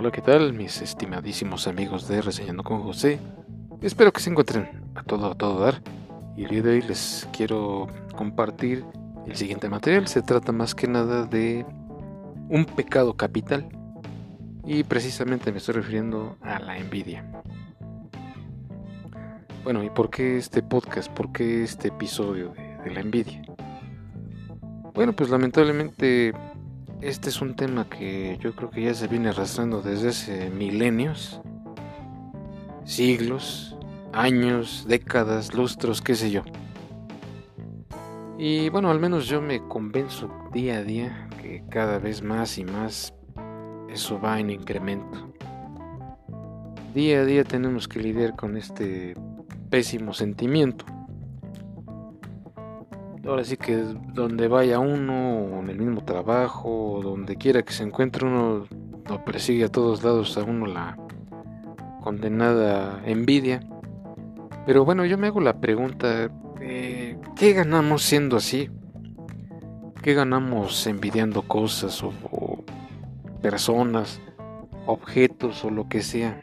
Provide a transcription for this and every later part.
Hola, ¿qué tal mis estimadísimos amigos de Reseñando con José? Espero que se encuentren a todo, a todo dar. Y el día de hoy les quiero compartir el siguiente material. Se trata más que nada de un pecado capital. Y precisamente me estoy refiriendo a la envidia. Bueno, ¿y por qué este podcast? ¿Por qué este episodio de, de la envidia? Bueno, pues lamentablemente este es un tema que yo creo que ya se viene arrastrando desde hace milenios, siglos, años, décadas, lustros, qué sé yo. Y bueno, al menos yo me convenzo día a día que cada vez más y más eso va en incremento. Día a día tenemos que lidiar con este pésimo sentimiento ahora sí que donde vaya uno, en el mismo trabajo, donde quiera que se encuentre uno, lo persigue a todos lados a uno la condenada envidia. Pero bueno, yo me hago la pregunta, eh, ¿qué ganamos siendo así? ¿Qué ganamos envidiando cosas o, o personas, objetos o lo que sea?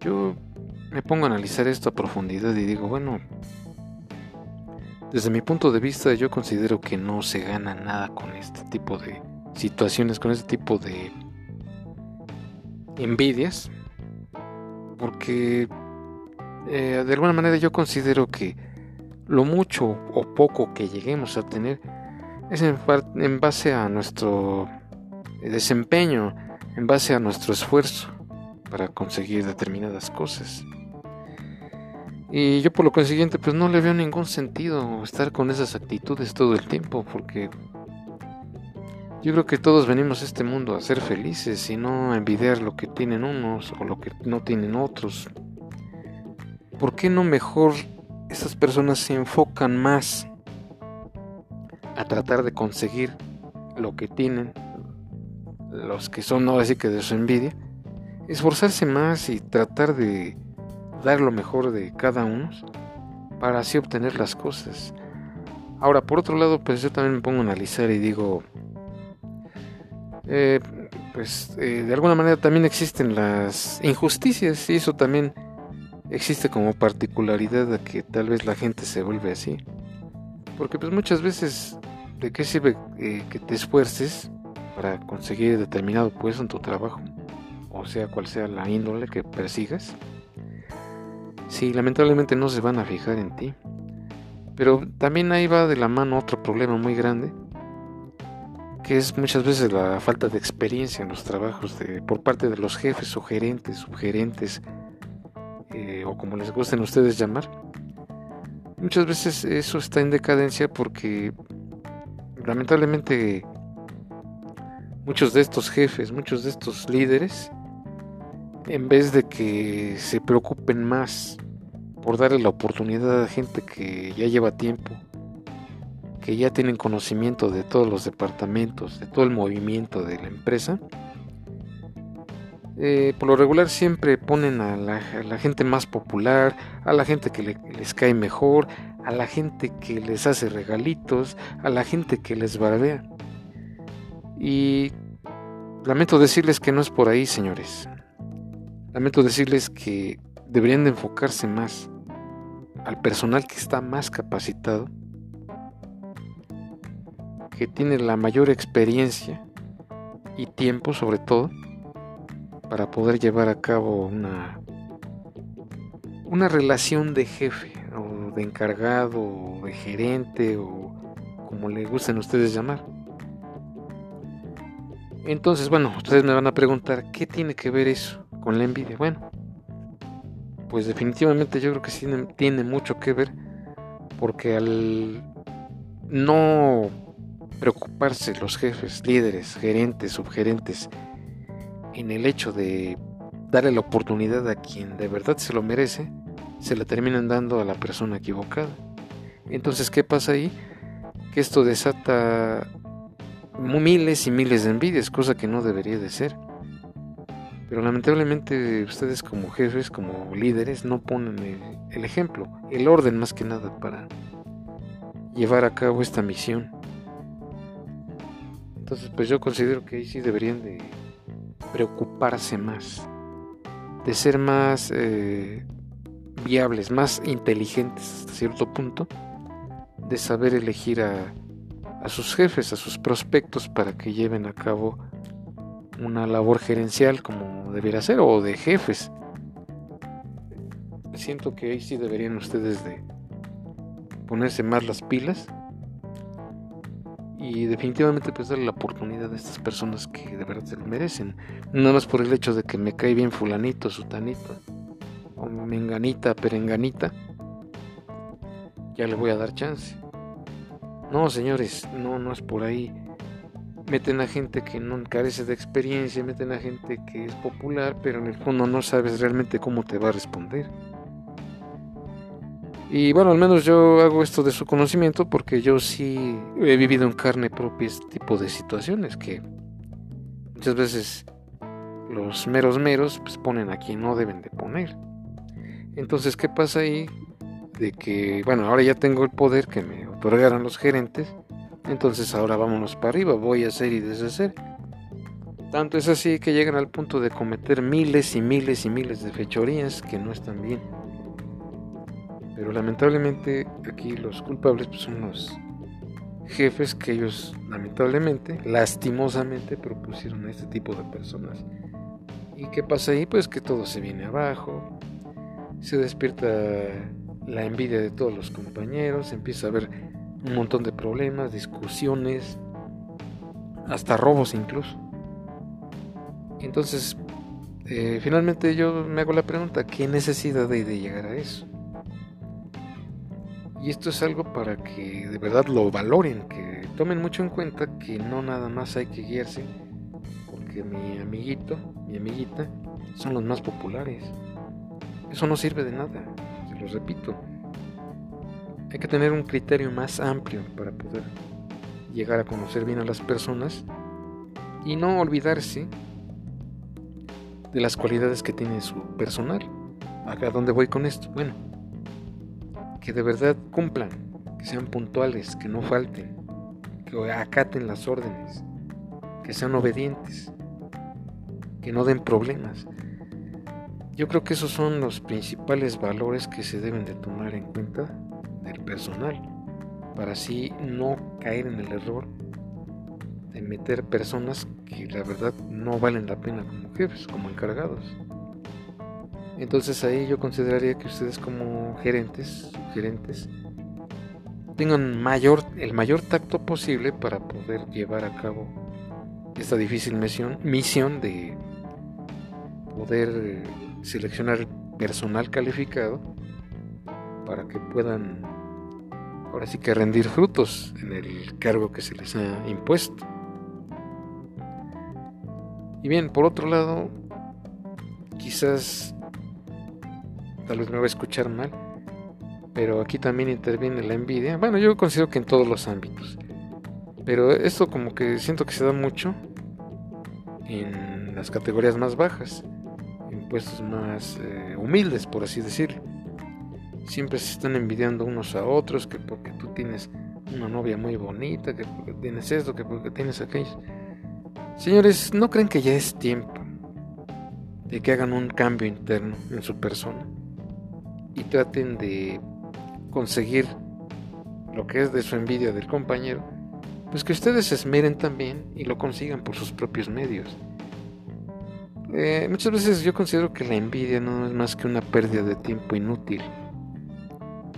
Yo me pongo a analizar esto a profundidad y digo, bueno, desde mi punto de vista yo considero que no se gana nada con este tipo de situaciones, con este tipo de envidias, porque eh, de alguna manera yo considero que lo mucho o poco que lleguemos a tener es en, en base a nuestro desempeño, en base a nuestro esfuerzo para conseguir determinadas cosas. Y yo por lo consiguiente pues no le veo ningún sentido estar con esas actitudes todo el tiempo porque yo creo que todos venimos a este mundo a ser felices y no a envidiar lo que tienen unos o lo que no tienen otros. ¿Por qué no mejor estas personas se enfocan más a tratar de conseguir lo que tienen, los que son no así que de su envidia, esforzarse más y tratar de dar lo mejor de cada uno para así obtener las cosas. Ahora, por otro lado, pues yo también me pongo a analizar y digo, eh, pues eh, de alguna manera también existen las injusticias y eso también existe como particularidad de que tal vez la gente se vuelve así. Porque pues muchas veces, ¿de qué sirve eh, que te esfuerces para conseguir determinado puesto en tu trabajo? O sea, cual sea la índole que persigas Sí, lamentablemente no se van a fijar en ti. Pero también ahí va de la mano otro problema muy grande, que es muchas veces la falta de experiencia en los trabajos de, por parte de los jefes o gerentes, subgerentes, eh, o como les gusten ustedes llamar. Muchas veces eso está en decadencia porque lamentablemente muchos de estos jefes, muchos de estos líderes, en vez de que se preocupen más por darle la oportunidad a gente que ya lleva tiempo, que ya tienen conocimiento de todos los departamentos, de todo el movimiento de la empresa, eh, por lo regular siempre ponen a la, gente más popular, a la gente que les cae mejor, a la gente que les hace regalitos, a la gente que les barbea. Y lamento decirles que no es por ahí, señores. Lamento decirles que deberían de enfocarse más al personal que está más capacitado, que tiene la mayor experiencia y tiempo sobre todo para poder llevar a cabo una una relación de jefe o de encargado o de gerente o como le gusten ustedes llamar. Entonces, bueno, ustedes me van a preguntar, ¿qué tiene que ver eso? Con la envidia. Bueno, pues definitivamente yo creo que sí tiene mucho que ver porque al no preocuparse los jefes, líderes, gerentes, subgerentes en el hecho de darle la oportunidad a quien de verdad se lo merece, se la terminan dando a la persona equivocada. Entonces, ¿qué pasa ahí? Que esto desata miles y miles de envidias, cosa que no debería de ser. Pero lamentablemente ustedes como jefes, como líderes, no ponen el, ejemplo, el orden más que nada para llevar a cabo esta misión. Entonces, pues yo considero que ahí sí deberían de preocuparse más, de ser más eh, viables, más inteligentes hasta cierto punto, de saber elegir a, a sus jefes, a sus prospectos para que lleven a cabo una labor gerencial como debiera ser o de jefes. Siento que ahí sí deberían ustedes de ponerse más las pilas y definitivamente pues darle la oportunidad a estas personas que de verdad se lo merecen. Nada más por el hecho de que me cae bien fulanito, sutanito, o menganita, perenganita, ya le voy a dar chance. No, señores, no, no es por ahí. Meten a gente que no carece de experiencia, meten a gente que es popular, pero en el fondo no sabes realmente cómo te va a responder. Y bueno, al menos yo hago esto de su conocimiento porque yo sí he vivido en carne propia este tipo de situaciones que muchas veces los meros meros pues ponen a quien no deben de poner. Entonces, ¿qué pasa ahí? De que, bueno, ahora ya tengo el poder que me otorgaron los gerentes, entonces ahora vámonos para arriba, voy a hacer y deshacer. Tanto es así que llegan al punto de cometer miles y miles y miles de fechorías que no están bien. Pero lamentablemente aquí los culpables pues, son los jefes que ellos lamentablemente, lastimosamente propusieron a este tipo de personas. ¿Y qué pasa ahí? Pues que todo se viene abajo, se despierta la envidia de todos los compañeros, empieza a haber un montón de problemas, discusiones, hasta robos incluso. Entonces, eh, finalmente yo me hago la pregunta, ¿qué necesidad hay de llegar a eso? Y esto es algo para que de verdad lo valoren, que tomen mucho en cuenta que no nada más hay que guiarse porque mi amiguito, mi amiguita, son los más populares. Eso no sirve de nada, se los repito. Hay que tener un criterio más amplio para poder llegar a conocer bien a las personas y no olvidarse de las cualidades que tiene su personal. ¿A dónde voy con esto? Bueno, que de verdad cumplan, que sean puntuales, que no falten, que acaten las órdenes, que sean obedientes, que no den problemas. Yo creo que esos son los principales valores que se deben de tomar en cuenta personal, para así no caer en el error de meter personas que la verdad no valen la pena como jefes, como encargados. Entonces ahí yo consideraría que ustedes como gerentes, gerentes tengan mayor, el mayor tacto posible para poder llevar a cabo esta difícil misión, misión de poder seleccionar personal calificado para que puedan ahora sí que rendir frutos en el cargo que se les ha impuesto. Y bien, por otro lado, quizás tal vez me voy a escuchar mal, pero aquí también interviene la envidia. Bueno, yo considero que en todos los ámbitos. Pero esto como que siento que se da mucho en las categorías más bajas, en puestos más eh, humildes, por así decirlo. Siempre se están envidiando unos a otros, que porque tú tienes una novia muy bonita, que porque tienes esto, que porque tienes aquello. Señores, ¿no creen que ya es tiempo de que hagan un cambio interno en su persona? y traten de conseguir lo que es de su envidia del compañero, pues que ustedes se esmeren también y lo consigan por sus propios medios. Eh, muchas veces yo considero que la envidia no es más que una pérdida de tiempo inútil,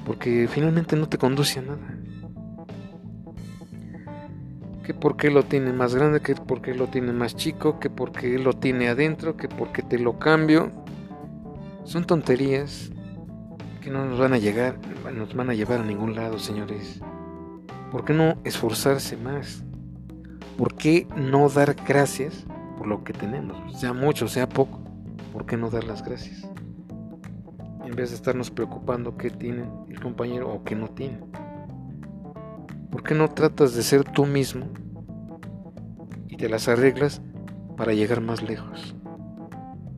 porque finalmente no te conduce a nada. Que porque lo tiene más grande, que porque lo tiene más chico, que porque lo tiene adentro, que porque te lo cambio. Son tonterías que no nos van a llegar, nos van a llevar a ningún lado, señores. ¿Por qué no esforzarse más? ¿Por qué no dar gracias por lo que tenemos? Sea mucho, sea poco. ¿Por qué no dar las gracias? En vez de estarnos preocupando qué tiene el compañero o qué no tiene. ¿Por qué no tratas de ser tú mismo y te las arreglas para llegar más lejos?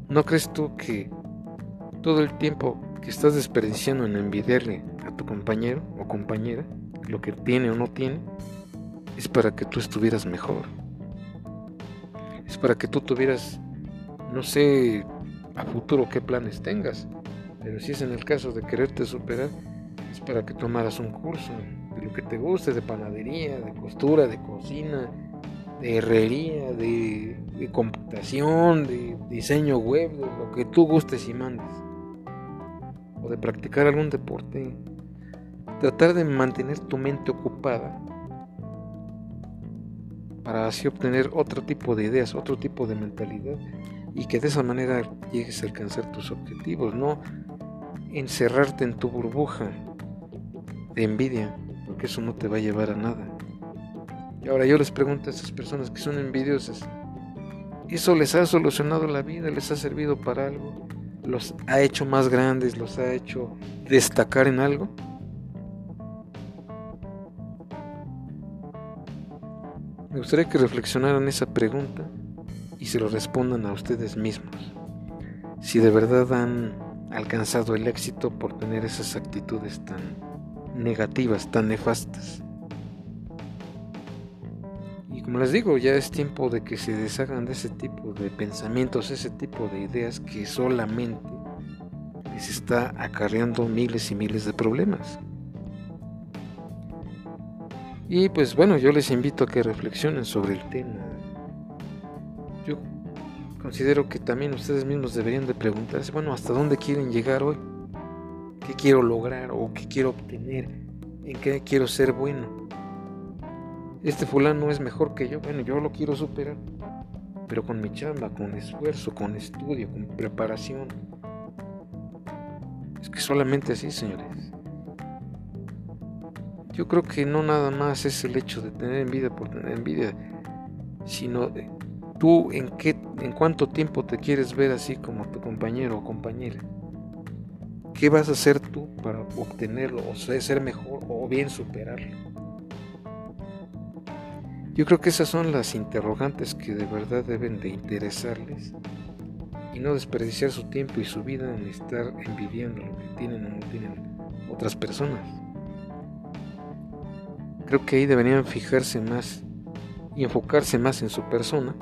¿No crees tú que todo el tiempo que estás desperdiciando en envidiarle a tu compañero o compañera lo que tiene o no tiene, es para que tú estuvieras mejor. Es para que tú tuvieras No sé a futuro qué planes tengas, pero si es en el caso de quererte superar, es para que tomaras un curso de lo que te guste, de panadería, de costura, de cocina, de herrería, de, computación, de diseño web, de lo que tú gustes y mandes. O de practicar algún deporte. Tratar de mantener tu mente ocupada para así obtener otro tipo de ideas, otro tipo de mentalidad y que de esa manera llegues a alcanzar tus objetivos, no encerrarte en tu burbuja de envidia, porque eso no te va a llevar a nada. Y ahora yo les pregunto a esas personas que son envidiosas, ¿eso les ha solucionado la vida? ¿Les ha servido para algo? ¿Los ha hecho más grandes? ¿Los ha hecho destacar en algo? Me gustaría que reflexionaran esa pregunta y se lo respondan a ustedes mismos. Si de verdad han alcanzado el éxito por tener esas actitudes tan negativas, tan nefastas. Y como les digo, ya es tiempo de que se deshagan de ese tipo de pensamientos, ese tipo de ideas que solamente les está acarreando miles y miles de problemas. Y pues bueno, yo les invito a que reflexionen sobre el tema. Yo considero que también ustedes mismos deberían de preguntarse, bueno, ¿hasta dónde quieren llegar hoy? ¿Qué quiero lograr o qué quiero obtener? ¿En qué quiero ser bueno? Este fulano es mejor que yo, bueno, yo lo quiero superar, pero con mi chamba, con esfuerzo, con estudio, con preparación. Es que solamente así, señores. Yo creo que no nada más es el hecho de tener envidia por tener envidia, sino tú en qué, en cuánto tiempo te quieres ver así como tu compañero o compañera. ¿Qué vas a hacer tú para obtenerlo o ser mejor o bien superarlo? Yo creo que esas son las interrogantes que de verdad deben de interesarles y no desperdiciar su tiempo y su vida en estar envidiando lo que tienen o no tienen otras personas. Creo que ahí deberían fijarse más y enfocarse más en su persona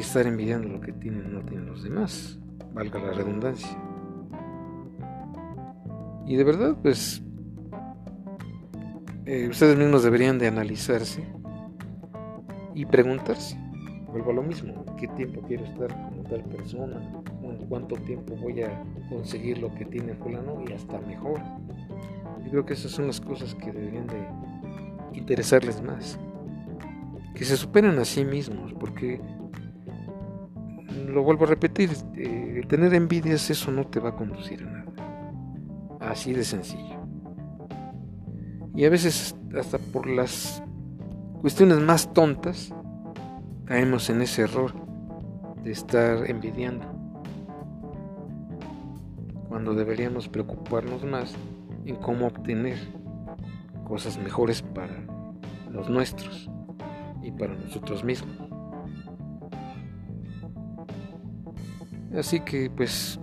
estar envidiando lo que tienen no tienen los demás, valga la redundancia. Y de verdad, pues, eh, ustedes mismos deberían de analizarse y preguntarse, vuelvo a lo mismo, ¿qué tiempo quiero estar con tal persona? ¿Cuánto tiempo voy a conseguir lo que tiene fulano y hasta mejor? Yo creo que esas son las cosas que deberían de interesarles más. Que se superen a sí mismos, porque lo vuelvo a repetir, eh, tener envidias eso no te va a conducir a nada. Así de sencillo. Y a veces hasta por las cuestiones más tontas caemos en ese error de estar envidiando. Cuando deberíamos preocuparnos más en cómo obtener cosas mejores para los nuestros y para nosotros mismos. Así que pues,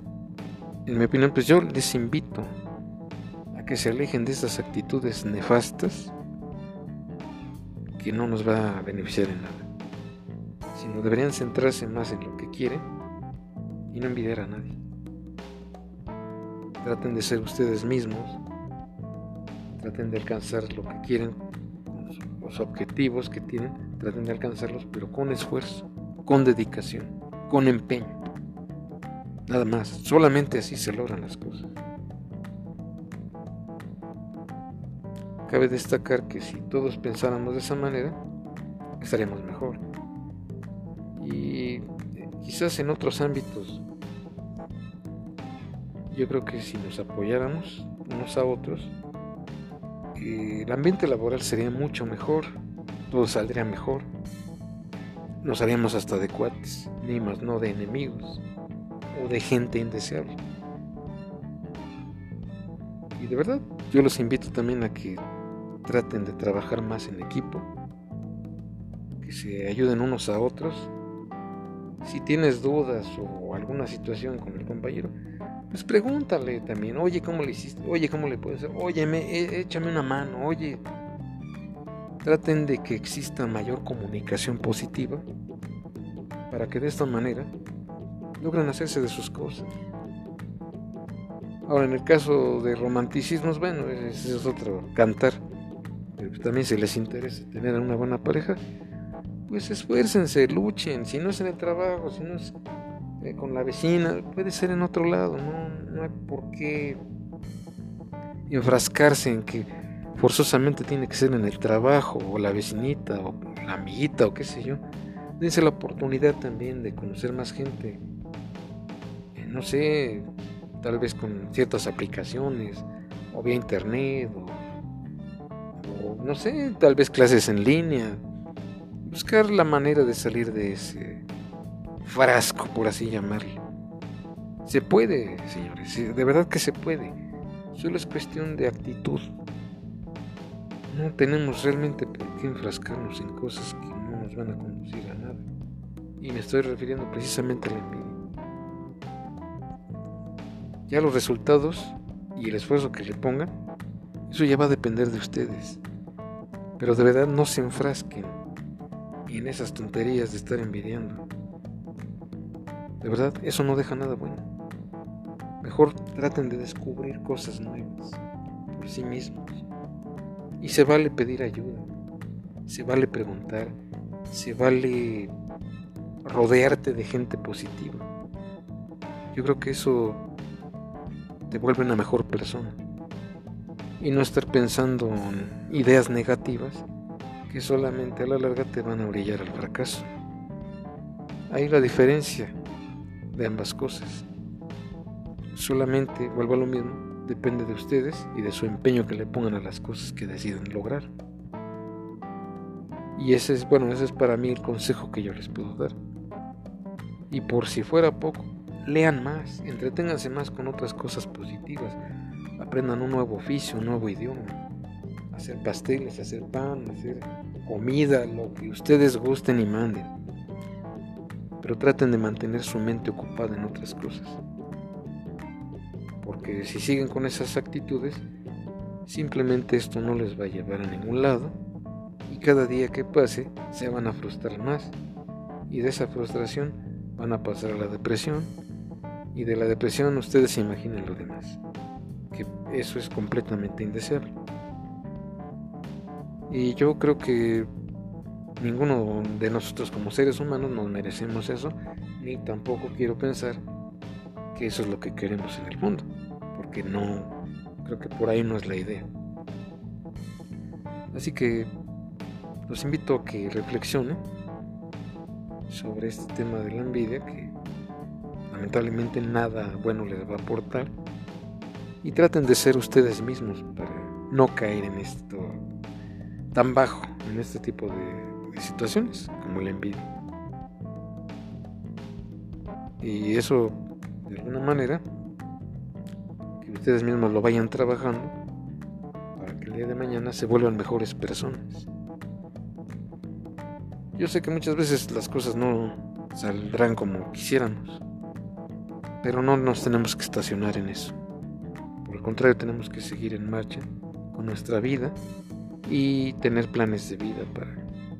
en mi opinión, pues yo les invito a que se alejen de estas actitudes nefastas que no nos va a beneficiar en nada, sino deberían centrarse más en lo que quieren y no envidiar a nadie. Traten de ser ustedes mismos traten de alcanzar lo que quieren, los objetivos que tienen, traten de alcanzarlos, pero con esfuerzo, con dedicación, con empeño. Nada más, solamente así se logran las cosas. Cabe destacar que si todos pensáramos de esa manera, estaríamos mejor. Y quizás en otros ámbitos, yo creo que si nos apoyáramos unos a otros, el ambiente laboral sería mucho mejor, todo saldría mejor, nos haríamos hasta de cuates, ni más no de enemigos o de gente indeseable. Y de verdad, yo los invito también a que traten de trabajar más en equipo, que se ayuden unos a otros. Si tienes dudas o alguna situación con el compañero, pues pregúntale también, oye, ¿cómo le hiciste? Oye, ¿cómo le puedes hacer? Oye, me, échame una mano, oye. Traten de que exista mayor comunicación positiva para que de esta manera logren hacerse de sus cosas. Ahora, en el caso de romanticismos, bueno, ese es otro cantar. Pero también si les interesa tener una buena pareja, pues esfuércense, luchen. Si no es en el trabajo, si no es eh, con la vecina, puede ser en otro lado. No, no hay por qué enfrascarse en que forzosamente tiene que ser en el trabajo, o la vecinita, o la amiguita, o qué sé yo. Dense la oportunidad también de conocer más gente. No sé, tal vez con ciertas aplicaciones, o vía internet, o, no sé, tal vez clases en línea. Buscar la manera de salir de ese frasco, por así llamarlo. Se puede, señores, de verdad que se puede. Solo es cuestión de actitud. No tenemos realmente por qué enfrascarnos en cosas que no nos van a conducir a nada. Y me estoy refiriendo precisamente a la. Ya los resultados y el esfuerzo que le pongan, eso ya va a depender de ustedes. Pero de verdad no se enfrasquen en esas tonterías de estar envidiando. De verdad, eso no deja nada bueno. Mejor traten de descubrir cosas nuevas por sí mismos. Y se vale pedir ayuda, se vale preguntar, se vale rodearte de gente positiva. Yo creo que eso te vuelve una mejor persona. Y no estar pensando en ideas negativas que solamente a la larga te van a brillar al fracaso. Ahí la diferencia de ambas cosas. Solamente, vuelvo a lo mismo, depende de ustedes y de su empeño que le pongan a las cosas que deciden lograr. Y ese es, bueno, ese es para mí el consejo que yo les puedo dar. Y por si fuera poco, lean más, entreténganse más con otras cosas positivas, aprendan un nuevo oficio, un nuevo idioma, hacer pasteles, hacer pan, hacer comida, lo que ustedes gusten y manden. Pero traten de mantener su mente ocupada en otras cosas. Porque si siguen con esas actitudes, simplemente esto no les va a llevar a ningún lado y cada día que pase se van a frustrar más y de esa frustración van a pasar a la depresión y de la depresión ustedes se imaginen lo demás, que eso es completamente indeseable. Y yo creo que ninguno de nosotros como seres humanos nos merecemos eso, ni tampoco quiero pensar que eso es lo que queremos en el mundo, porque no, creo que por ahí no es la idea. Así que los invito a que reflexionen sobre este tema de la envidia, que lamentablemente nada bueno les va a aportar, y traten de ser ustedes mismos para no caer en esto tan bajo, en este tipo de, situaciones como la envidia. Y eso de alguna manera, que ustedes mismos lo vayan trabajando para que el día de mañana se vuelvan mejores personas. Yo sé que muchas veces las cosas no saldrán como quisiéramos, pero no nos tenemos que estacionar en eso. Por el contrario, tenemos que seguir en marcha con nuestra vida y tener planes de vida para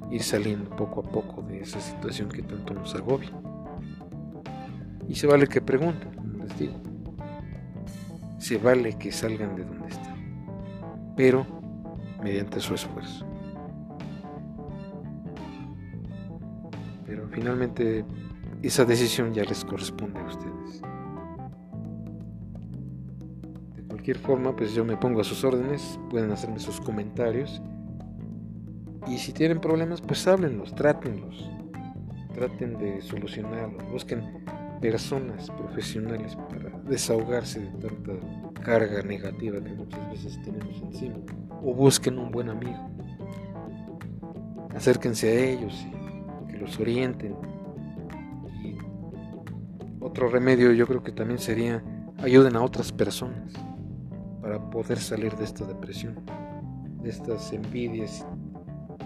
ir saliendo poco a poco de esa situación que tanto nos agobia. Y se vale que pregunten, les digo. Se vale que salgan de donde están, pero mediante su esfuerzo. Pero finalmente esa decisión ya les corresponde a ustedes. Cualquier forma, pues yo me pongo a sus órdenes, pueden hacerme sus comentarios. Y si tienen problemas, pues háblenlos, trátenlos. Traten de solucionarlos, busquen personas profesionales para desahogarse de tanta carga negativa que muchas veces tenemos encima. O busquen un buen amigo. Acérquense a ellos y que los orienten. Y otro remedio yo creo que también sería ayuden a otras personas para poder salir de esta depresión, de estas envidias,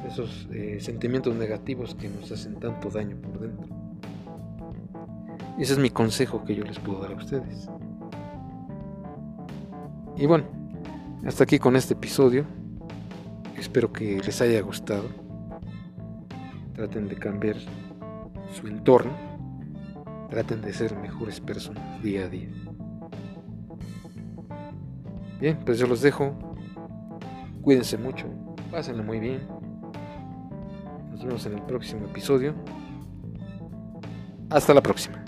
de esos eh, sentimientos negativos que nos hacen tanto daño por dentro. Ese es mi consejo que yo les puedo dar a ustedes. Y bueno, hasta aquí con este episodio. Espero que les haya gustado. Traten de cambiar su entorno, traten de ser mejores personas día a día. Bien, pues yo los dejo. Cuídense mucho, pásenlo muy bien. Nos vemos en el próximo episodio. Hasta la próxima.